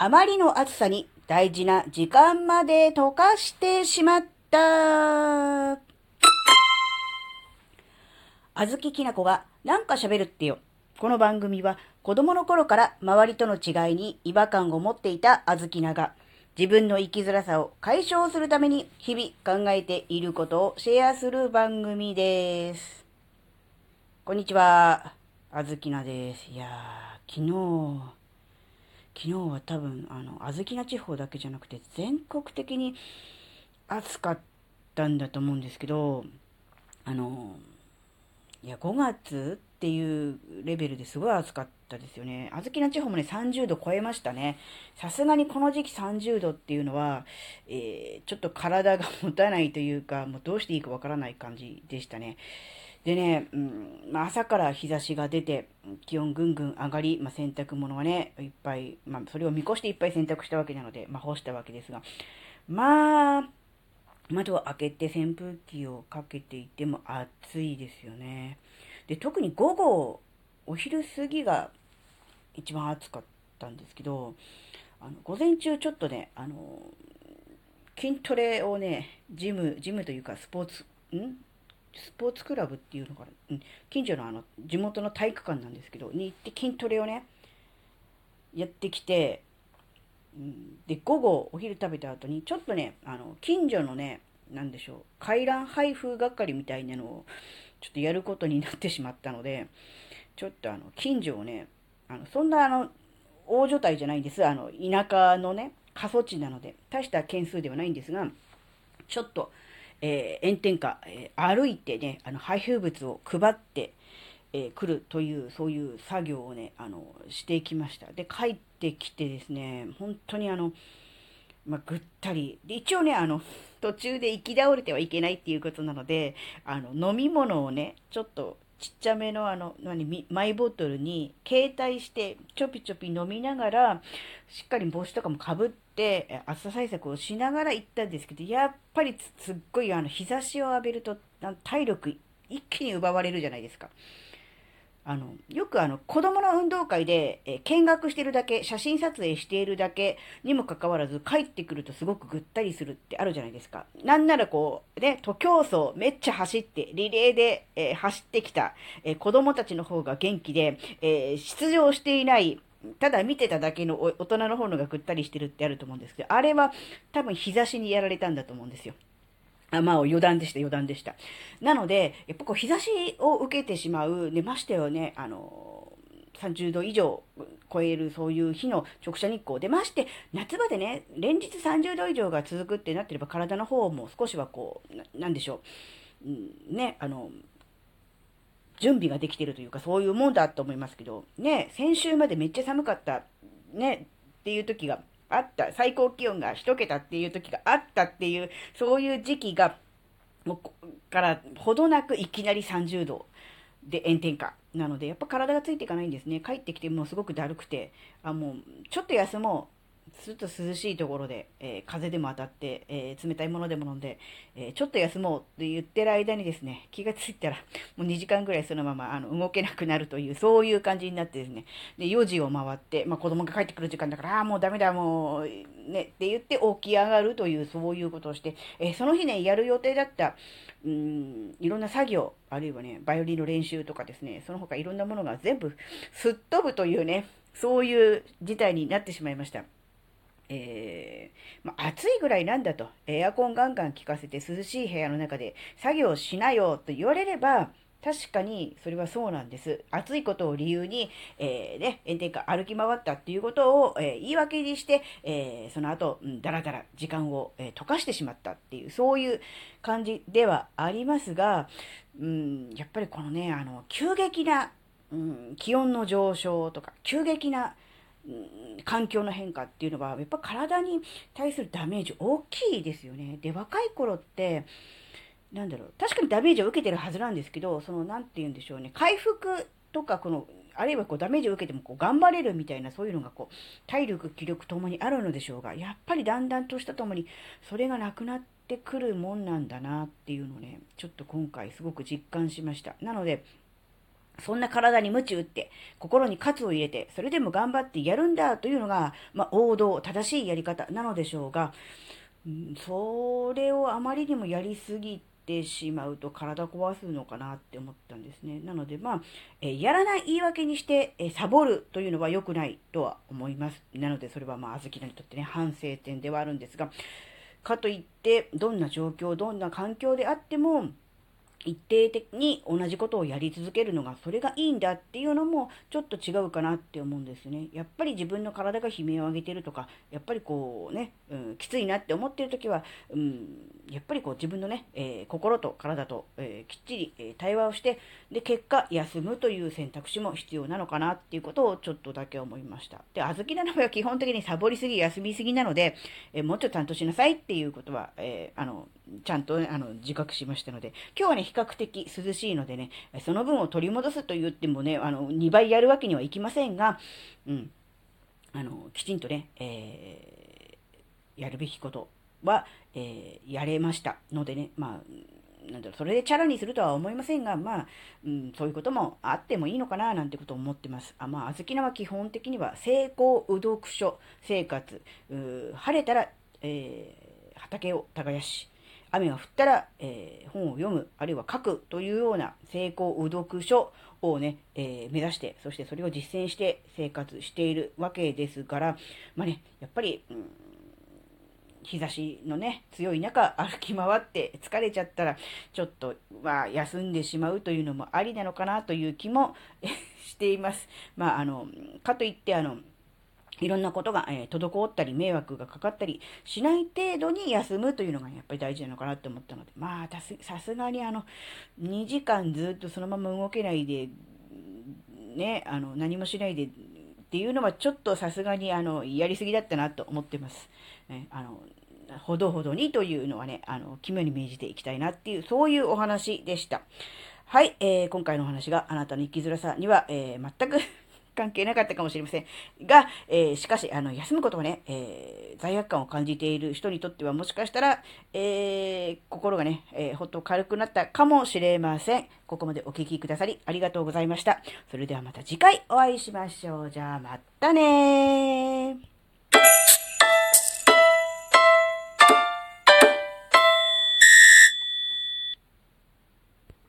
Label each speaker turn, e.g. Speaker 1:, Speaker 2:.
Speaker 1: あまりの暑さに大事な時間まで溶かしてしまった。あずききなこがなんか喋るってよ。この番組は子供の頃から周りとの違いに違和感を持っていたあずきなが自分の生きづらさを解消するために日々考えていることをシェアする番組です。こんにちは。あずきなです。いやー、昨日、昨日は多分、あの、あずきな地方だけじゃなくて全国的に暑かったんだと思うんですけど、あの、いや、5月っていうレベルですごい暑かったですよね。あずきな地方もね、30度超えましたね。さすがにこの時期30度っていうのは、えーちょっと体が持たないというか、もうどうしていいかわからない感じでしたね。でね、うんまあ、朝から日差しが出て、気温ぐんぐん上がり、まあ、洗濯物はね、いっぱい、まあ、それを見越していっぱい洗濯したわけなので、まあ、干したわけですが、まあ、窓を開けて扇風機をかけていても暑いですよね。で、特に午後、お昼過ぎが一番暑かったんですけど、あの午前中ちょっとね、あの、筋トレをね、ジム、ジムというかスポーツ、んスポーツクラブっていうのかな、うん、近所のあの、地元の体育館なんですけど、に行って筋トレをね、やってきて、で、午後お昼食べた後に、ちょっとね、あの、近所のね、なんでしょう、回覧配布係みたいなのを、ちょっとやることになってしまったので、ちょっとあの、近所をね、あの、そんなあの、大所帯じゃないんです。あの、田舎のね、過疎地なので、大した件数ではないんですが、ちょっと、えー炎天下、えー歩いてね、あの、配布物を配って、えー来るという、そういう作業をね、あの、してきました。で、帰ってきてですね、本当にあの、まあ、ぐったり。で、一応ね、あの、途中で行き倒れてはいけないっていうことなので、あの、飲み物をね、ちょっとちっちゃめのあの、何、マイボトルに携帯して、ちょぴちょぴ飲みながら、しっかり帽子とかもかぶって、暑さ対策をしながら行ったんですけど、やっぱりすっごいあの、日差しを浴びると、体力一気に奪われるじゃないですか。あの、よくあの、子供の運動会で、え見学してるだけ、写真撮影しているだけにもかかわらず、帰ってくるとすごくぐったりするってあるじゃないですか。なんならこう、ね、徒競走めっちゃ走って、リレーで、えー走ってきた、えー子供たちの方が元気で、えー出場していない、ただ見てただけの大人の方のがぐったりしてるってあると思うんですけど、あれは多分日差しにやられたんだと思うんですよ。あまあ、余談でした、余談でした。なので、やっぱこう、日差しを受けてしまう、ね、ましてよね、あの、30度以上超えるそういう日の直射日光。で、まして、夏場でね、連日30度以上が続くってなってれば、体の方も少しはこう、ななんでしょう、うん、ね、あの、準備ができてるというか、そういうもんだと思いますけど、ね、先週までめっちゃ寒かった、ね、っていう時があった、最高気温が1桁っていう時があったっていう、そういう時期が、もうからほどなくいきなり30度で炎天下なので、やっぱ体がついていかないんですね。帰ってきてもうすごくだるくて、あ、もうちょっと休もずっと涼しいところで、えー風でも当たって、えー冷たいものでも飲んで、えーちょっと休もうって言ってる間にですね、気がついたら、もう2時間ぐらいそのままあの動けなくなるという、そういう感じになってですね、で、4時を回って、まあ子供が帰ってくる時間だから、ああ、もうダメだ、もう、ね、って言って起き上がるという、そういうことをして、えその日ね、やる予定だった、うん、いろんな作業、あるいはね、バイオリンの練習とかですね、その他いろんなものが全部すっ飛ぶというね、そういう事態になってしまいました。えーまあ、暑いぐらいなんだと、エアコンガンガン効かせて涼しい部屋の中で作業しなよと言われれば、確かにそれはそうなんです。暑いことを理由に、えーね、炎天下歩き回ったっていうことを、えー言い訳にして、えーその後、うん、だらだら時間を、え溶かしてしまったっていう、そういう感じではありますが、うん、やっぱりこのね、あの、急激な、うん、気温の上昇とか、急激な、環境の変化っていうのは、やっぱ体に対するダメージ大きいですよね。で、若い頃って、なんだろう、確かにダメージを受けてるはずなんですけど、その、なんて言うんでしょうね、回復とか、この、あるいはこうダメージを受けてもこう頑張れるみたいな、そういうのがこう、体力、気力ともにあるのでしょうが、やっぱりだんだんとしたともに、それがなくなってくるもんなんだなっていうのをね、ちょっと今回すごく実感しました。なので、そんな体に鞭打って、心に喝を入れて、それでも頑張ってやるんだというのが、まあ、王道、正しいやり方なのでしょうが、うん、それをあまりにもやりすぎてしまうと体壊すのかなって思ったんですね。なので、まあ、えやらない言い訳にして、えサボるというのは良くないとは思います。なので、それはまあ、あずきらにとってね、反省点ではあるんですが、かといって、どんな状況、どんな環境であっても、一定的に同じことをやり続けるのがそれがいいんだっていうのもちょっと違うかなって思うんですね。やっぱり自分の体が悲鳴を上げてるとか、やっぱりこうね、うん、きついなって思ってる時は、うん、やっぱりこう自分のね、えー、心と体と、えー、きっちり、え、対話をして、で、結果休むという選択肢も必要なのかなっていうことをちょっとだけ思いました。で、小豆なのは基本的にサボりすぎ、休みすぎなので、えもうちょっとちゃんとしなさいっていうことは、えあの、ちゃんと、あの自覚しましたので、今日はね、比較的涼しいのでね、その分を取り戻すと言ってもね、あの、2倍やるわけにはいきませんが、うん、あの、きちんとね、えー、やるべきことは、えー、やれましたのでね、まあ、なんだろう、それでチャラにするとは思いませんが、まあ、うん、そういうこともあってもいいのかな、なんてことを思ってます。あまあ、あずきなは基本的には、成功う読書生活、晴れたら、えー、畑を耕し、雨が降ったら、えー、本を読む、あるいは書くというような成功う読書をね、えー、目指して、そしてそれを実践して生活しているわけですから、まあね、やっぱり、うん、日差しのね、強い中歩き回って疲れちゃったら、ちょっと、まあ、休んでしまうというのもありなのかなという気も しています。まあ、あの、かといって、あの、いろんなことが、えー、滞ったり、迷惑がかかったりしない程度に休むというのがやっぱり大事なのかなって思ったので、まあ、さすがにあの、2時間ずっとそのまま動けないで、ね、あの、何もしないでっていうのはちょっとさすがにあの、やりすぎだったなと思ってます。ね、あの、ほどほどにというのはね、あの、肝に銘じていきたいなっていう、そういうお話でした。はい、えー、今回のお話があなたの生きづらさには、えー、全く関係なかったかもしれません。が、えー、しかし、あの、休むことはね、えー、罪悪感を感じている人にとっては、もしかしたら、えー、心がね、えほっと軽くなったかもしれません。ここまでお聴きくださり、ありがとうございました。それではまた次回お会いしましょう。じゃあ、またねー。